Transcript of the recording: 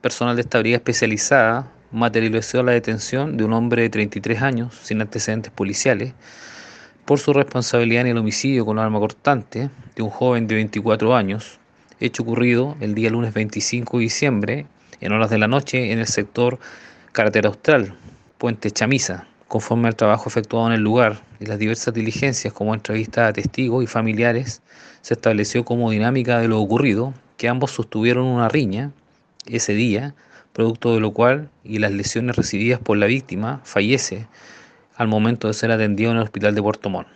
Personal de esta brigada especializada materializó la detención de un hombre de 33 años sin antecedentes policiales por su responsabilidad en el homicidio con arma cortante de un joven de 24 años, hecho ocurrido el día lunes 25 de diciembre en horas de la noche en el sector Carretera Austral, Puente Chamisa, conforme al trabajo efectuado en el lugar y las diversas diligencias como entrevistas a testigos y familiares, se estableció como dinámica de lo ocurrido que ambos sostuvieron una riña ese día, producto de lo cual y las lesiones recibidas por la víctima fallece al momento de ser atendido en el hospital de Puerto Montt.